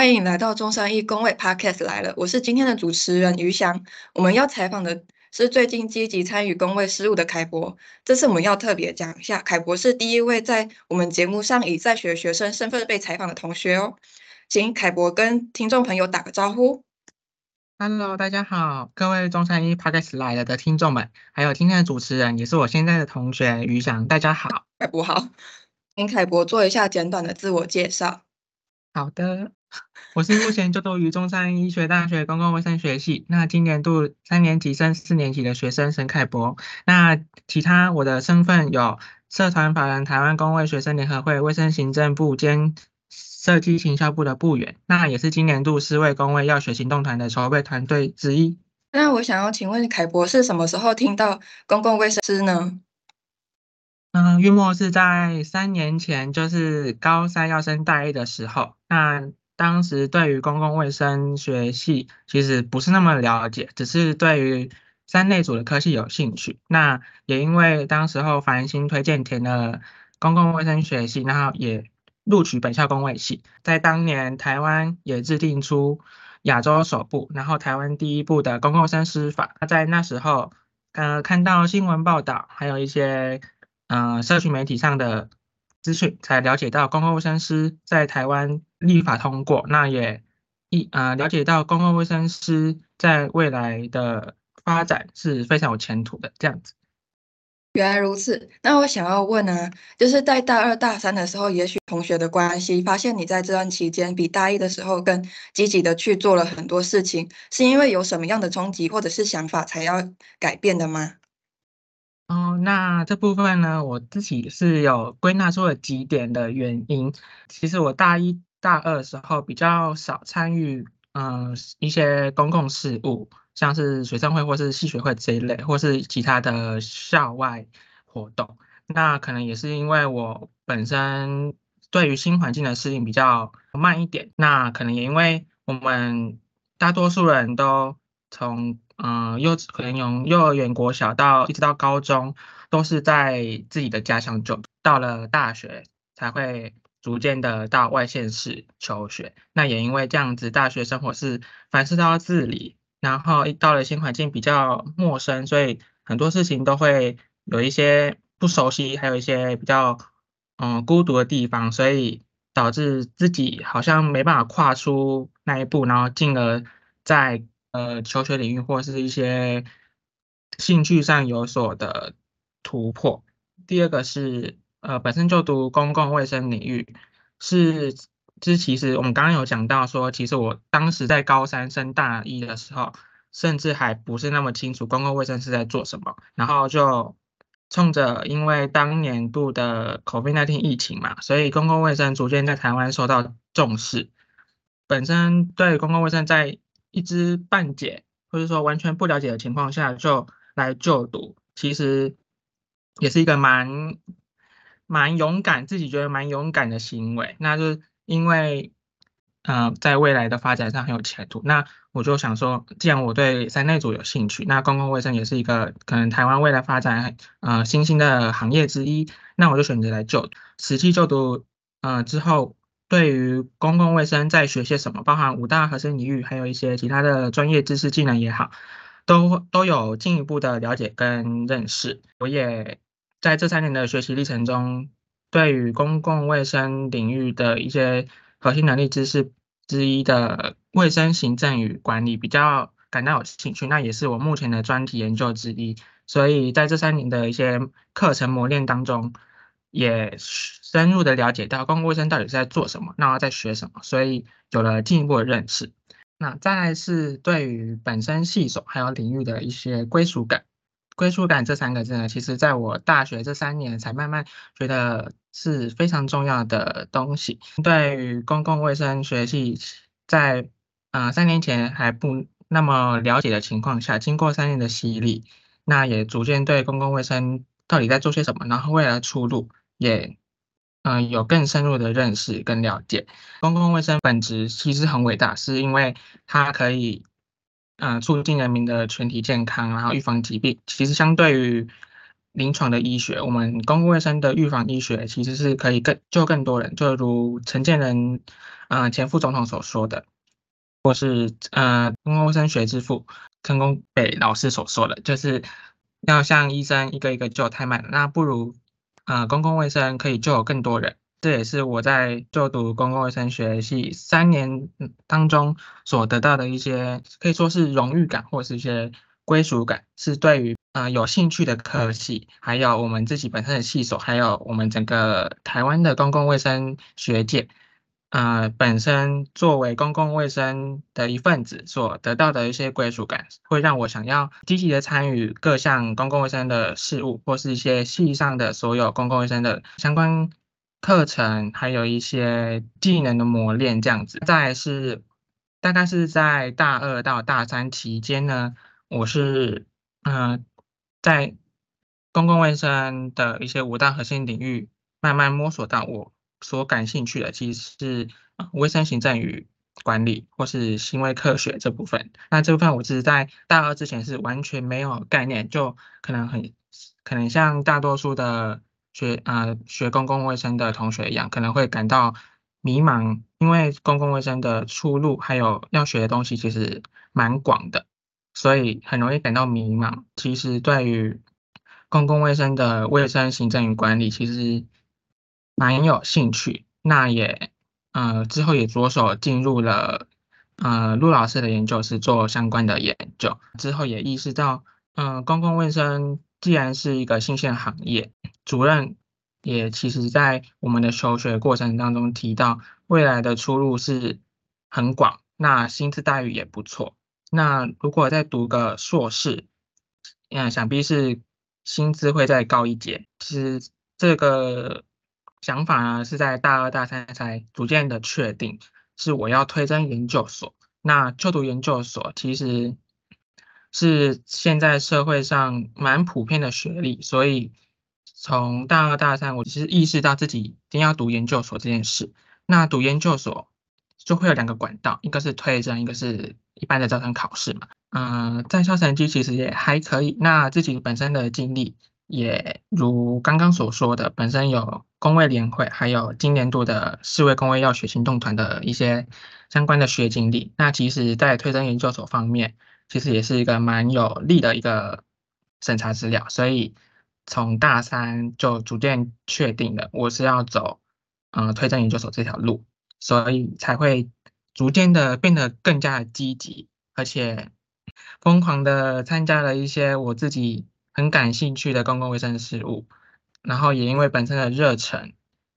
欢迎来到中山一工位 Podcast 来了，我是今天的主持人于翔。我们要采访的是最近积极参与工位事务的凯博。这次我们要特别讲一下，凯博是第一位在我们节目上以在学学生身份被采访的同学哦。请凯博跟听众朋友打个招呼。Hello，大家好，各位中山一 Podcast 来了的听众们，还有今天的主持人，也是我现在的同学于翔，大家好。凯博好，请凯博做一下简短的自我介绍。好的，我是目前就读于中山医学大学公共卫生学系，那今年度三年级升四年级的学生沈凯博。那其他我的身份有社团法人台湾公卫学生联合会卫生行政部兼设计行销部的部员，那也是今年度四位公卫药学行动团的筹备团队之一。那我想要请问凯博是什么时候听到公共卫生师呢？嗯，月末是在三年前，就是高三要升大一的时候。那当时对于公共卫生学系其实不是那么了解，只是对于三类组的科系有兴趣。那也因为当时候繁星推荐填了公共卫生学系，然后也录取本校公卫系。在当年，台湾也制定出亚洲首部，然后台湾第一部的公共卫生师法。那在那时候，呃，看到新闻报道，还有一些。嗯，社群媒体上的资讯才了解到公共卫生师在台湾立法通过，那也一呃了解到公共卫生师在未来的发展是非常有前途的这样子。原来如此，那我想要问呢，就是在大二大三的时候，也许同学的关系，发现你在这段期间比大一的时候更积极的去做了很多事情，是因为有什么样的冲击或者是想法才要改变的吗？哦，那这部分呢，我自己是有归纳出了几点的原因。其实我大一、大二的时候比较少参与，嗯，一些公共事务，像是学生会或是系学会这一类，或是其他的校外活动。那可能也是因为我本身对于新环境的适应比较慢一点。那可能也因为我们大多数人都从嗯，幼稚可能从幼儿园、国小到一直到高中，都是在自己的家乡就到了大学才会逐渐的到外县市求学。那也因为这样子，大学生活是凡事都要自理，然后一到了新环境比较陌生，所以很多事情都会有一些不熟悉，还有一些比较嗯孤独的地方，所以导致自己好像没办法跨出那一步，然后进而在。呃，求学领域或是一些兴趣上有所的突破。第二个是，呃，本身就读公共卫生领域，是，这其实我们刚刚有讲到说，其实我当时在高三升大一的时候，甚至还不是那么清楚公共卫生是在做什么。然后就冲着因为当年度的 COVID-19 疫情嘛，所以公共卫生逐渐在台湾受到重视。本身对公共卫生在一知半解，或者说完全不了解的情况下就来就读，其实也是一个蛮蛮勇敢，自己觉得蛮勇敢的行为。那就是因为，嗯，在未来的发展上很有前途。那我就想说，既然我对三类组有兴趣，那公共卫生也是一个可能台湾未来发展呃新兴的行业之一，那我就选择来就实际就读，呃之后。对于公共卫生在学些什么，包含五大核心领域，还有一些其他的专业知识技能也好，都都有进一步的了解跟认识。我也在这三年的学习历程中，对于公共卫生领域的一些核心能力知识之一的卫生行政与管理比较感到有兴趣，那也是我目前的专题研究之一。所以在这三年的一些课程磨练当中。也深入的了解到公共卫生到底是在做什么，那在学什么，所以有了进一步的认识。那再来是对于本身系所还有领域的一些归属感。归属感这三个字呢，其实在我大学这三年才慢慢觉得是非常重要的东西。对于公共卫生学系，在呃三年前还不那么了解的情况下，经过三年的洗礼，那也逐渐对公共卫生到底在做些什么，然后未来的出路。也，嗯，有更深入的认识跟了解。公共卫生本质其实很伟大，是因为它可以，嗯，促进人民的全体健康，然后预防疾病。其实相对于，临床的医学，我们公共卫生的预防医学其实是可以更救更多人，就如陈建仁，呃，前副总统所说的，或是呃，公共卫生学之父陈功北老师所说的，就是要像医生一个一个救太慢，那不如，呃，公共卫生可以救更多人。这也是我在就读公共卫生学系三年当中所得到的一些，可以说是荣誉感，或是一些归属感，是对于呃有兴趣的科系，还有我们自己本身的系所，还有我们整个台湾的公共卫生学界，呃，本身作为公共卫生的一份子所得到的一些归属感，会让我想要积极的参与各项公共卫生的事务，或是一些系上的所有公共卫生的相关。课程还有一些技能的磨练，这样子。再是大概是在大二到大三期间呢，我是嗯在公共卫生的一些五大核心领域慢慢摸索到我所感兴趣的，其实是啊卫生行政与管理或是行为科学这部分。那这部分我只是在大二之前是完全没有概念，就可能很可能像大多数的。学啊，学公共卫生的同学一样，可能会感到迷茫，因为公共卫生的出路还有要学的东西其实蛮广的，所以很容易感到迷茫。其实对于公共卫生的卫生行政与管理，其实蛮有兴趣。那也呃之后也着手进入了呃陆老师的研究室做相关的研究。之后也意识到，嗯，公共卫生既然是一个新兴行业。主任也其实，在我们的求学过程当中提到，未来的出路是很广，那薪资待遇也不错。那如果再读个硕士，嗯，想必是薪资会再高一截。其实这个想法呢，是在大二大三才逐渐的确定，是我要推甄研究所。那就读研究所，其实是现在社会上蛮普遍的学历，所以。从大二大三，我其实意识到自己一定要读研究所这件事。那读研究所就会有两个管道，一个是推甄，一个是一般的招生考试嘛。嗯，在校成绩其实也还可以。那自己本身的经历也如刚刚所说的，本身有工卫联会，还有今年度的世卫工卫药学行动团的一些相关的学经历。那其实，在推甄研究所方面，其实也是一个蛮有利的一个审查资料，所以。从大三就逐渐确定了，我是要走，嗯，推荐研究所这条路，所以才会逐渐的变得更加的积极，而且疯狂的参加了一些我自己很感兴趣的公共卫生事务，然后也因为本身的热忱，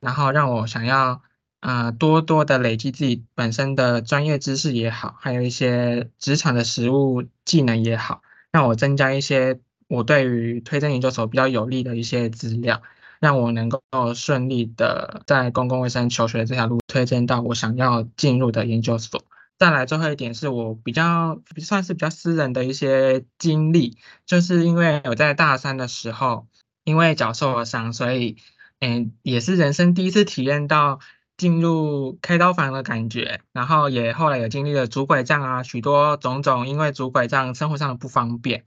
然后让我想要，呃，多多的累积自己本身的专业知识也好，还有一些职场的实务技能也好，让我增加一些。我对于推荐研究所比较有利的一些资料，让我能够顺利的在公共卫生求学这条路推荐到我想要进入的研究所。再来最后一点是我比较算是比较私人的一些经历，就是因为我在大三的时候因为脚受了伤，所以嗯也是人生第一次体验到进入开刀房的感觉，然后也后来也经历了拄拐杖啊许多种种因为拄拐杖生活上的不方便。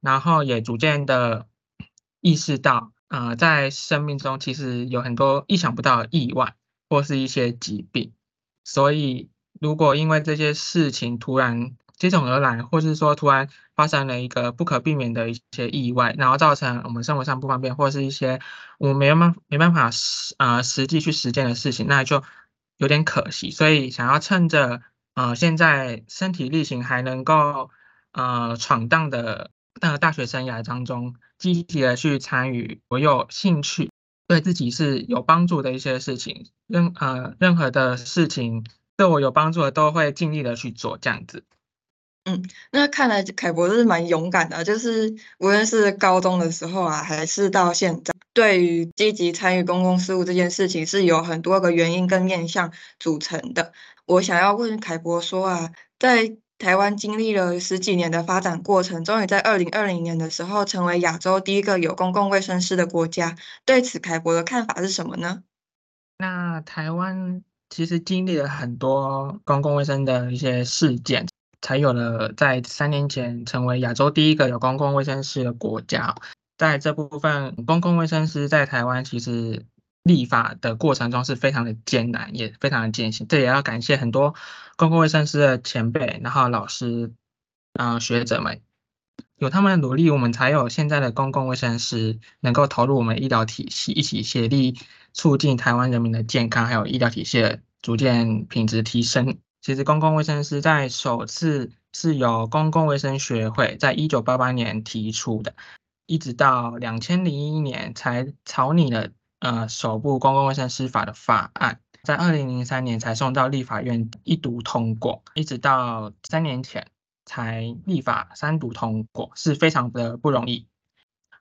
然后也逐渐的意识到，呃，在生命中其实有很多意想不到的意外或是一些疾病，所以如果因为这些事情突然接踵而来，或是说突然发生了一个不可避免的一些意外，然后造成我们生活上不方便，或是一些我们没办没办法实呃实际去实践的事情，那就有点可惜。所以想要趁着呃现在身体力行还能够呃闯荡的。那个大学生涯当中，积极的去参与我有兴趣、对自己是有帮助的一些事情，任呃任何的事情对我有帮助的，都会尽力的去做这样子。嗯，那看来凯博是蛮勇敢的，就是无论是高中的时候啊，还是到现在，对于积极参与公共事务这件事情，是有很多个原因跟面向组成的。我想要问凯博说啊，在台湾经历了十几年的发展过程，终于在二零二零年的时候成为亚洲第一个有公共卫生师的国家。对此，凯博的看法是什么呢？那台湾其实经历了很多公共卫生的一些事件，才有了在三年前成为亚洲第一个有公共卫生师的国家。在这部分，公共卫生师在台湾其实立法的过程中是非常的艰难，也非常的艰辛。这也要感谢很多公共卫生师的前辈，然后老师，嗯，学者们，有他们的努力，我们才有现在的公共卫生师能够投入我们医疗体系，一起协力促进台湾人民的健康，还有医疗体系的逐渐品质提升。其实公共卫生师在首次是由公共卫生学会在一九八八年提出的，一直到两千零一年才草拟了呃首部公共卫生师法的法案，在二零零三年才送到立法院一读通过，一直到三年前才立法三读通过，是非常的不容易。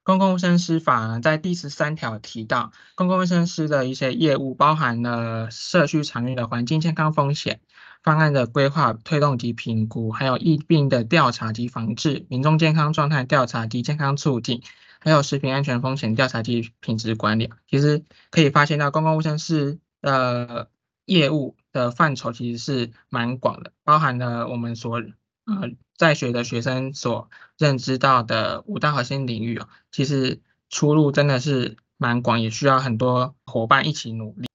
公共卫生师法在第十三条提到，公共卫生师的一些业务包含了社区场域的环境健康风险方案的规划、推动及评估，还有疫病的调查及防治、民众健康状态调查及健康促进，还有食品安全风险调查及品质管理。其实可以发现到，公共卫生师的业务的范畴其实是蛮广的，包含了我们所呃。在学的学生所认知到的五大核心领域啊，其实出路真的是蛮广，也需要很多伙伴一起努力。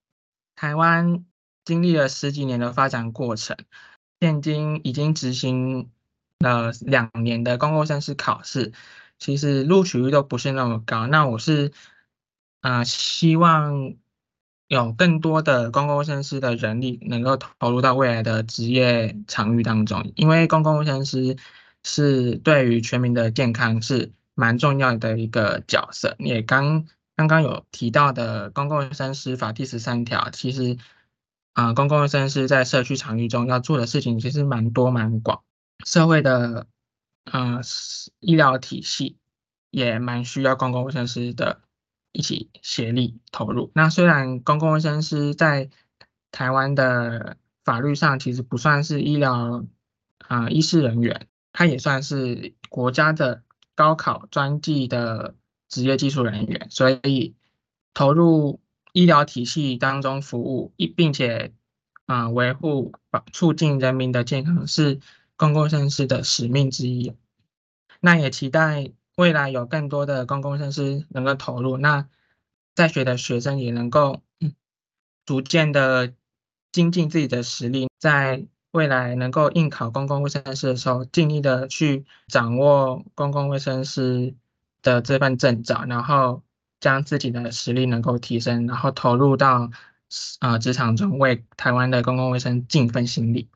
台湾经历了十几年的发展过程，现今已经执行了两年的公共卫生师考试，其实录取率都不是那么高。那我是啊，希望。有更多的公共卫生师的人力能够投入到未来的职业场域当中，因为公共卫生师是对于全民的健康是蛮重要的一个角色。也刚刚刚有提到的公共卫生师法第十三条，其实啊，公共卫生师在社区场域中要做的事情其实蛮多蛮广，社会的呃医疗体系也蛮需要公共卫生师的。一起协力投入。那虽然公共卫生师在台湾的法律上其实不算是医疗啊医师人员，他也算是国家的高考专技的职业技术人员，所以投入医疗体系当中服务一，并且啊维护保促进人民的健康是公共卫生师的使命之一。那也期待。未来有更多的公共卫生师能够投入，那在学的学生也能够逐渐的精进自己的实力，在未来能够应考公共卫生师的时候，尽力的去掌握公共卫生师的这份证照，然后将自己的实力能够提升，然后投入到啊职场中，为台湾的公共卫生尽一份心力。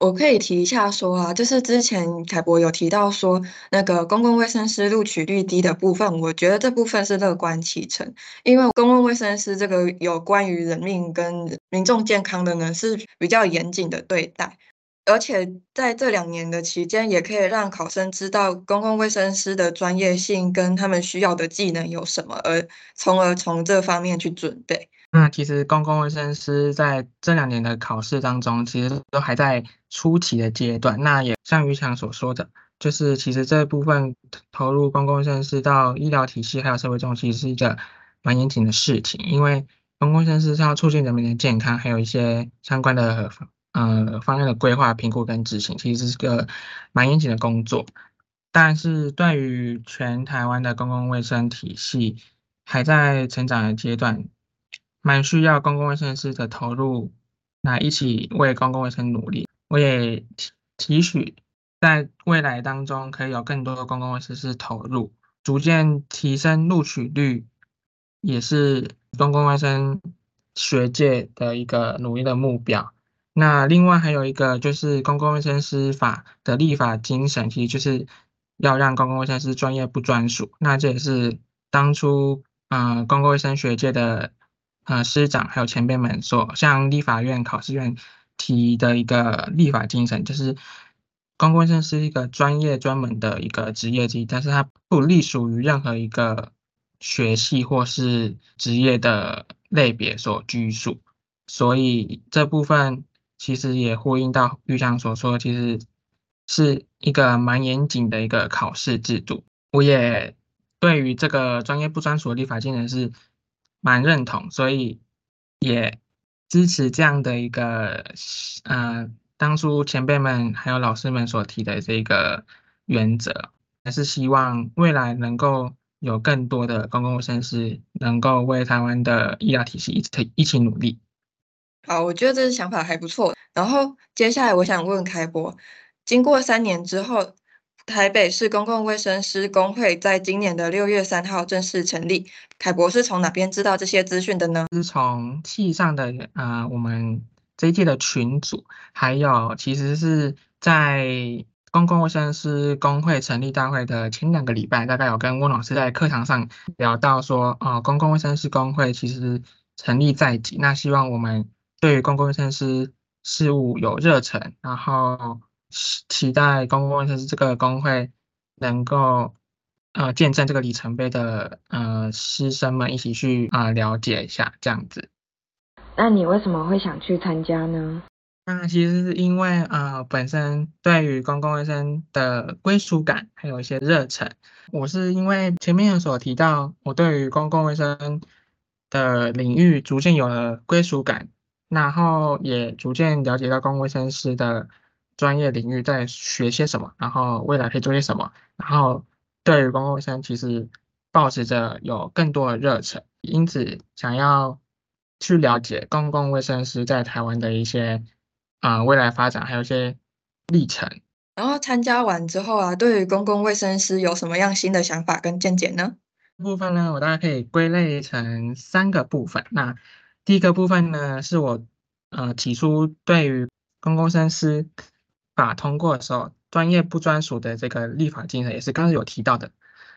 我可以提一下说啊，就是之前凯博有提到说，那个公共卫生师录取率低的部分，我觉得这部分是乐观其成，因为公共卫生师这个有关于人命跟民众健康的呢，是比较严谨的对待，而且在这两年的期间，也可以让考生知道公共卫生师的专业性跟他们需要的技能有什么，而从而从这方面去准备。那其实公共卫生师在这两年的考试当中，其实都还在初期的阶段。那也像于强所说的，就是其实这部分投入公共卫生师到医疗体系还有社会中，其实是一个蛮严谨的事情。因为公共卫生师是要促进人民的健康，还有一些相关的呃方案的规划、评估跟执行，其实是个蛮严谨的工作。但是对于全台湾的公共卫生体系还在成长的阶段。蛮需要公共卫生师的投入，来一起为公共卫生努力。我也提提取在未来当中，可以有更多的公共卫生师投入，逐渐提升录取率，也是公共卫生学界的一个努力的目标。那另外还有一个就是公共卫生师法的立法精神，其实就是要让公共卫生师专业不专属。那这也是当初嗯公共卫生学界的。呃，师长还有前辈们所向立法院考试院提的一个立法精神，就是公共卫生是一个专业专门的一个职业之一，但是它不隶属于任何一个学系或是职业的类别所拘束，所以这部分其实也呼应到玉香所说，其实是一个蛮严谨的一个考试制度。我也对于这个专业不专属立法精神是。蛮认同，所以也支持这样的一个，呃，当初前辈们还有老师们所提的这个原则，还是希望未来能够有更多的公共卫生师能够为台湾的医疗体系一起一起努力。好，我觉得这个想法还不错。然后接下来我想问开博，经过三年之后，台北市公共卫生师工会在今年的六月三号正式成立。凯博是从哪边知道这些资讯的呢？是从系上的啊，我们这一届的群组，还有其实是在。公共卫生师工会成立大会的前两个礼拜，大概有跟温老师在课堂上聊到说，呃，公共卫生师工会其实成立在即，那希望我们对于公共卫生师事务有热忱，然后期待公共卫生师这个工会能够呃见证这个里程碑的呃师生们一起去啊了解一下这样子。那你为什么会想去参加呢？那其实是因为呃，本身对于公共卫生的归属感还有一些热忱。我是因为前面所提到，我对于公共卫生的领域逐渐有了归属感，然后也逐渐了解到公共卫生师的专业领域在学些什么，然后未来可以做些什么。然后对于公共卫生其实保持着有更多的热忱，因此想要去了解公共卫生师在台湾的一些。啊，未来发展还有一些历程。然后参加完之后啊，对于公共卫生师有什么样新的想法跟见解呢？部分呢，我大概可以归类成三个部分。那第一个部分呢，是我呃提出对于公共卫生师法通过的时候，专业不专属的这个立法精神，也是刚刚有提到的。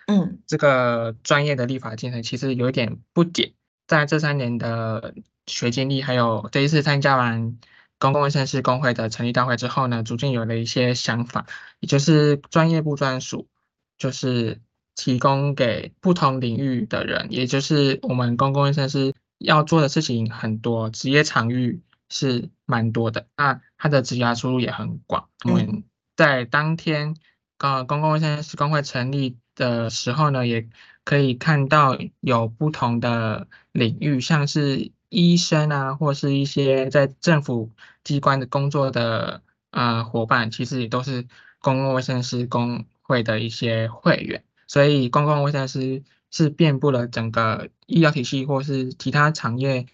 嗯，这个专业的立法精神其实有一点不解，在这三年的学经历，还有这一次参加完。公共卫生师工会的成立大会之后呢，逐渐有了一些想法，也就是专业不专属，就是提供给不同领域的人，也就是我们公共卫生师要做的事情很多，职业场域是蛮多的，那他的职业出路也很广。我们在当天，呃，公共卫生师工会成立的时候呢，也可以看到有不同的领域，像是。医生啊，或是一些在政府机关的工作的呃伙伴，其实也都是公共卫生师工会的一些会员，所以公共卫生师是遍布了整个医疗体系或是其他产业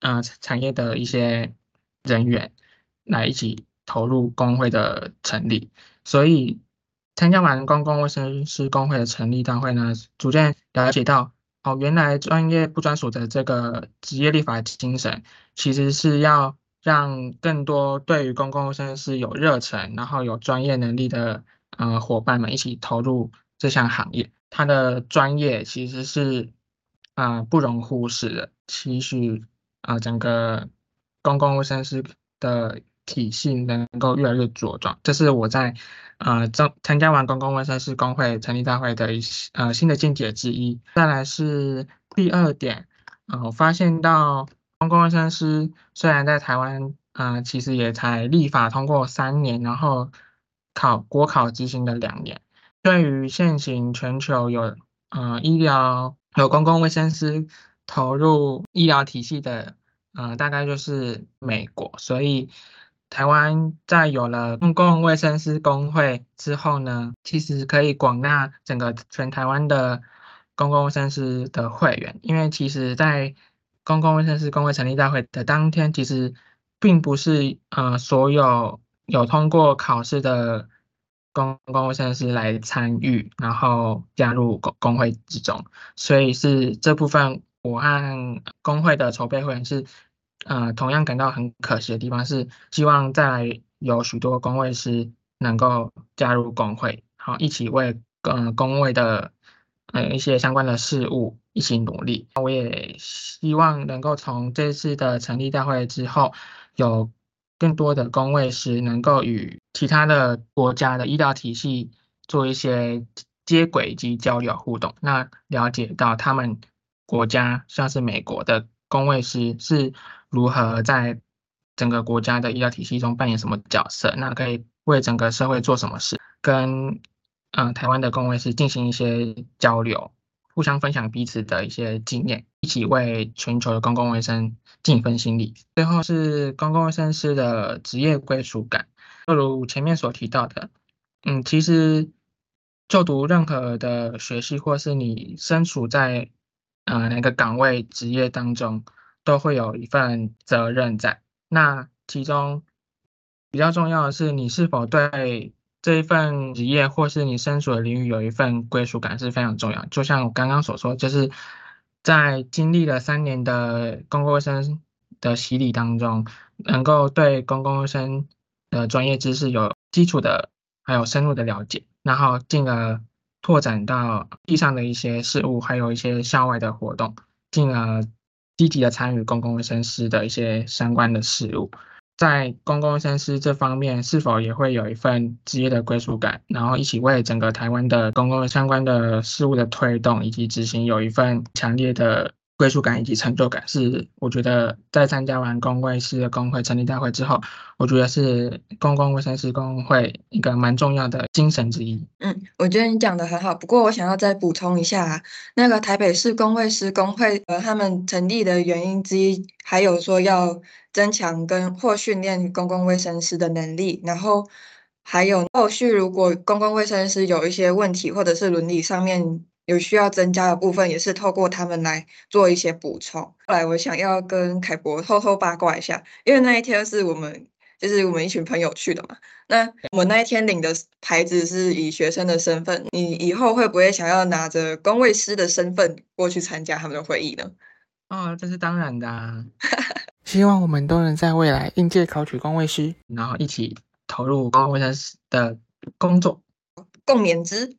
呃产业的一些人员来一起投入工会的成立，所以参加完公共卫生师工会的成立大会呢，逐渐了解到。哦，原来专业不专属的这个职业立法精神，其实是要让更多对于公共卫生是有热忱，然后有专业能力的呃伙伴们一起投入这项行业。他的专业其实是啊不容忽视的，期许啊整个公共卫生师的。体系能够越来越茁壮，这是我在呃参参加完公共卫生师工会成立大会的一呃新的见解之一。再来是第二点，呃，我发现到公共卫生师虽然在台湾呃其实也才立法通过三年，然后考国考执行了两年，对于现行全球有呃医疗有公共卫生师投入医疗体系的呃大概就是美国，所以。台湾在有了公共卫生师工会之后呢，其实可以广纳整个全台湾的公共卫生师的会员，因为其实，在公共卫生师工会成立大会的当天，其实并不是呃所有有通过考试的公共卫生师来参与，然后加入工工会之中，所以是这部分我和工会的筹备会员是。呃，同样感到很可惜的地方是，希望再来有许多工会师能够加入工会，好一起为呃工会的呃一些相关的事务一起努力。我也希望能够从这次的成立大会之后，有更多的工位师能够与其他的国家的医疗体系做一些接轨及交流互动，那了解到他们国家像是美国的工位师是。如何在整个国家的医疗体系中扮演什么角色？那可以为整个社会做什么事？跟嗯台湾的公卫师进行一些交流，互相分享彼此的一些经验，一起为全球的公共卫生尽一份心力。最后是公共卫生师的职业归属感，就如前面所提到的，嗯，其实就读任何的学系，或是你身处在呃哪个岗位职业当中，都会有一份责任在。那其中比较重要的是，你是否对这一份职业或是你身处的领域有一份归属感是非常重要。就像我刚刚所说，就是在经历了三年的公共卫生的洗礼当中，能够对公共卫生的专业知识有基础的还有深入的了解，然后进而拓展到地上的一些事物，还有一些校外的活动，进而积极的参与公共卫生师的一些相关的事物。在公共设施这方面，是否也会有一份职业的归属感，然后一起为整个台湾的公共相关的事物的推动以及执行有一份强烈的归属感以及成就感？是我觉得在参加完公卫师的工会成立大会之后，我觉得是公共卫生师工会一个蛮重要的精神之一。嗯，我觉得你讲的很好，不过我想要再补充一下，那个台北市公卫师工会呃，他们成立的原因之一，还有说要。增强跟或训练公共卫生师的能力，然后还有后续如果公共卫生师有一些问题，或者是伦理上面有需要增加的部分，也是透过他们来做一些补充。后来我想要跟凯博偷偷八卦一下，因为那一天是我们就是我们一群朋友去的嘛，那我们那一天领的牌子是以学生的身份，你以后会不会想要拿着公卫师的身份过去参加他们的会议呢？哦，这是当然的。希望我们都能在未来应届考取公卫师，然后一起投入公卫生的工作，共勉之。